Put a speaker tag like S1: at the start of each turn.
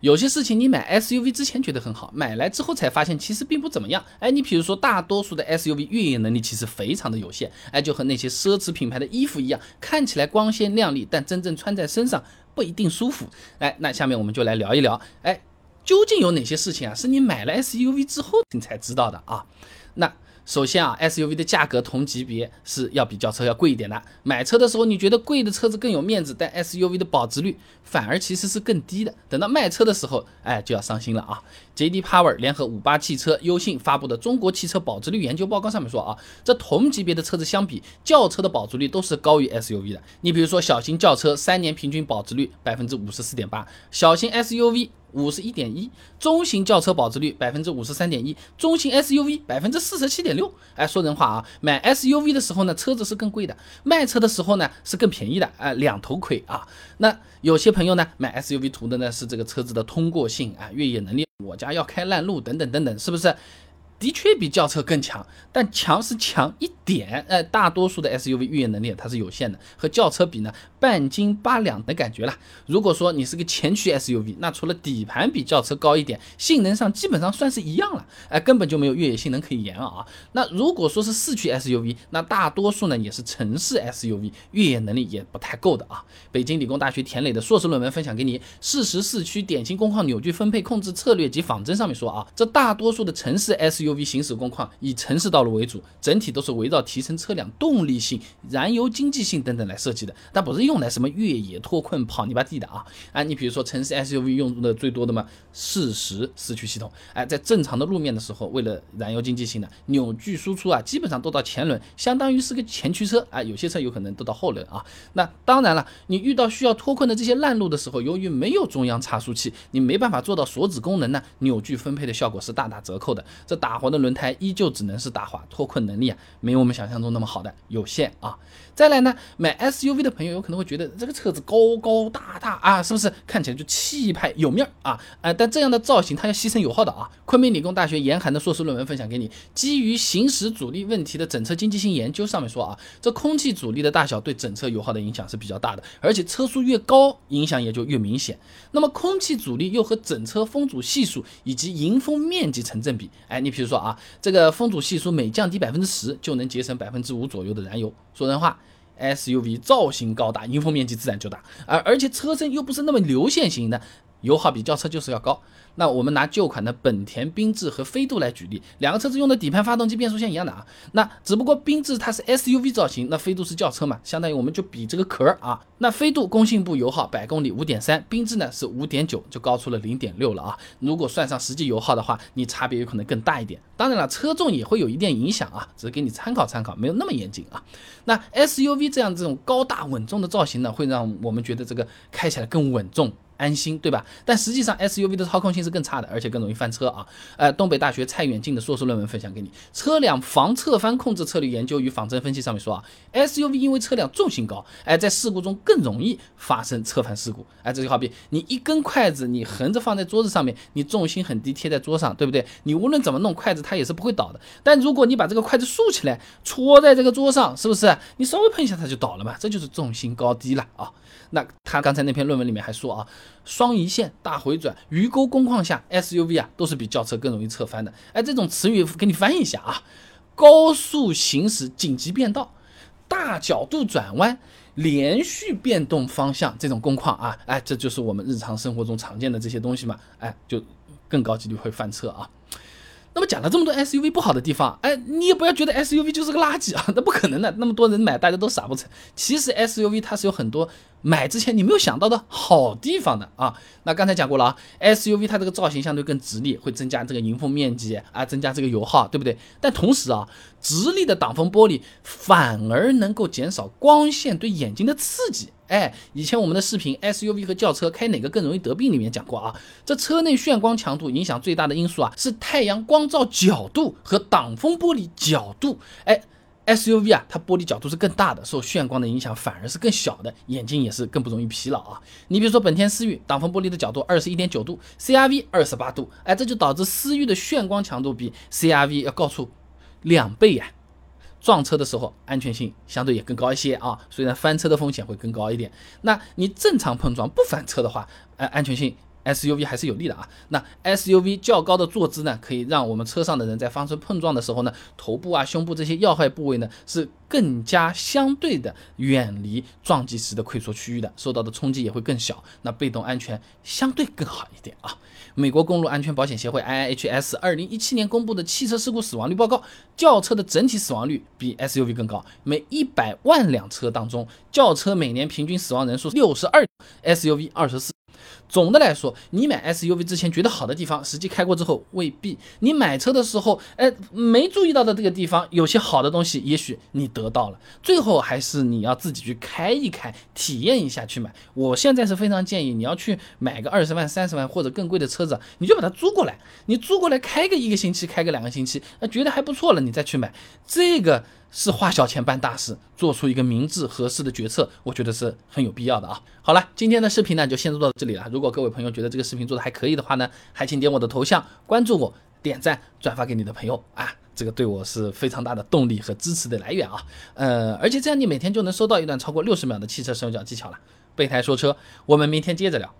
S1: 有些事情你买 SUV 之前觉得很好，买来之后才发现其实并不怎么样。哎，你比如说大多数的 SUV 越野能力其实非常的有限，哎，就和那些奢侈品牌的衣服一样，看起来光鲜亮丽，但真正穿在身上不一定舒服。哎，那下面我们就来聊一聊，哎，究竟有哪些事情啊是你买了 SUV 之后你才知道的啊？那。首先啊，SUV 的价格同级别是要比轿车要贵一点的。买车的时候你觉得贵的车子更有面子，但 SUV 的保值率反而其实是更低的。等到卖车的时候，哎，就要伤心了啊。JD Power 联合五八汽车、优信发布的《中国汽车保值率研究报告》上面说啊，这同级别的车子相比，轿车的保值率都是高于 SUV 的。你比如说小型轿车三年平均保值率百分之五十四点八，小型 SUV。五十一点一，中型轿车保值率百分之五十三点一，中型 SUV 百分之四十七点六。哎，说人话啊，买 SUV 的时候呢，车子是更贵的；卖车的时候呢，是更便宜的。哎，两头亏啊。那有些朋友呢，买 SUV 图的呢是这个车子的通过性啊，越野能力，我家要开烂路等等等等，是不是？的确比轿车更强，但强是强一点，呃，大多数的 SUV 越野能力它是有限的，和轿车比呢，半斤八两的感觉了。如果说你是个前驱 SUV，那除了底盘比轿车高一点，性能上基本上算是一样了，哎，根本就没有越野性能可以言啊。那如果说是四驱 SUV，那大多数呢也是城市 SUV，越野能力也不太够的啊。北京理工大学田磊的硕士论文分享给你，适时四驱典型工况扭矩分配控制策略及仿真上面说啊，这大多数的城市 SUV。SUV 行驶工况以城市道路为主，整体都是围绕提升车辆动力性、燃油经济性等等来设计的，但不是用来什么越野脱困、跑泥巴地的啊！哎，你比如说城市 S U V 用的最多的嘛，适时四驱系统，哎，在正常的路面的时候，为了燃油经济性的扭矩输出啊，基本上都到前轮，相当于是个前驱车啊，有些车有可能都到后轮啊。那当然了，你遇到需要脱困的这些烂路的时候，由于没有中央差速器，你没办法做到锁止功能呢，扭矩分配的效果是大打折扣的。这打滑的轮胎依旧只能是打滑，脱困能力啊没有我们想象中那么好的，有限啊。再来呢，买 SUV 的朋友有可能会觉得这个车子高高大大啊，是不是看起来就气派有面儿啊？哎，但这样的造型它要牺牲油耗的啊。昆明理工大学严寒的硕士论文分享给你，基于行驶阻力问题的整车经济性研究上面说啊，这空气阻力的大小对整车油耗的影响是比较大的，而且车速越高，影响也就越明显。那么空气阻力又和整车风阻系数以及迎风面积成正比，哎，你比如说啊。这个风阻系数每降低百分之十，就能节省百分之五左右的燃油。说人话，SUV 造型高大，迎风面积自然就大，而而且车身又不是那么流线型的。油耗比轿车就是要高。那我们拿旧款的本田缤智和飞度来举例，两个车子用的底盘、发动机、变速箱一样的啊。那只不过缤智它是 SUV 造型，那飞度是轿车嘛，相当于我们就比这个壳啊。那飞度工信部油耗百公里五点三，缤智呢是五点九，就高出了零点六了啊。如果算上实际油耗的话，你差别有可能更大一点。当然了，车重也会有一点影响啊，只是给你参考参考，没有那么严谨啊。那 SUV 这样这种高大稳重的造型呢，会让我们觉得这个开起来更稳重。安心，对吧？但实际上 SUV 的操控性是更差的，而且更容易翻车啊！呃，东北大学蔡远进的硕士论文分享给你，《车辆防侧翻控制策略研究与仿真分析》上面说啊，SUV 因为车辆重心高，哎，在事故中更容易发生侧翻事故。哎，这就好比你一根筷子，你横着放在桌子上面，你重心很低，贴在桌上，对不对？你无论怎么弄筷子，它也是不会倒的。但如果你把这个筷子竖起来，戳在这个桌上，是不是？你稍微碰一下它就倒了嘛？这就是重心高低了啊！那他刚才那篇论文里面还说啊，双一线、大回转、鱼钩工况下，SUV 啊都是比轿车更容易侧翻的。哎，这种词语给你翻译一下啊，高速行驶、紧急变道、大角度转弯、连续变动方向这种工况啊，哎，这就是我们日常生活中常见的这些东西嘛，哎，就更高几率会翻车啊。那么讲了这么多 SUV 不好的地方，哎，你也不要觉得 SUV 就是个垃圾啊，那不可能的，那么多人买，大家都傻不成。其实 SUV 它是有很多买之前你没有想到的好地方的啊。那刚才讲过了啊，SUV 它这个造型相对更直立，会增加这个迎风面积啊，增加这个油耗，对不对？但同时啊，直立的挡风玻璃反而能够减少光线对眼睛的刺激。哎，以前我们的视频 SUV 和轿车开哪个更容易得病里面讲过啊，这车内炫光强度影响最大的因素啊是太阳光照角度和挡风玻璃角度。哎，SUV 啊，它玻璃角度是更大的，受眩光的影响反而是更小的，眼睛也是更不容易疲劳啊。你比如说本田思域，挡风玻璃的角度二十一点九度，CRV 二十八度，哎，这就导致思域的眩光强度比 CRV 要高出两倍呀。撞车的时候安全性相对也更高一些啊，虽然翻车的风险会更高一点。那你正常碰撞不翻车的话，哎，安全性 SUV 还是有利的啊。那 SUV 较高的坐姿呢，可以让我们车上的人在发生碰撞的时候呢，头部啊、胸部这些要害部位呢，是更加相对的远离撞击时的溃缩区域的，受到的冲击也会更小，那被动安全相对更好一点啊。美国公路安全保险协会 IIHS 二零一七年公布的汽车事故死亡率报告，轿车的整体死亡率比 SUV 更高，每一百万辆车当中，轿车每年平均死亡人数六十二，SUV 二十四。总的来说，你买 SUV 之前觉得好的地方，实际开过之后未必。你买车的时候，哎，没注意到的这个地方，有些好的东西，也许你得到了。最后还是你要自己去开一开，体验一下去买。我现在是非常建议你要去买个二十万、三十万或者更贵的车子，你就把它租过来，你租过来开个一个星期，开个两个星期，那觉得还不错了，你再去买这个。是花小钱办大事，做出一个明智合适的决策，我觉得是很有必要的啊。好了，今天的视频呢就先做到这里了。如果各位朋友觉得这个视频做的还可以的话呢，还请点我的头像关注我，点赞转发给你的朋友啊，这个对我是非常大的动力和支持的来源啊。呃，而且这样你每天就能收到一段超过六十秒的汽车使用小技巧了。备胎说车，我们明天接着聊。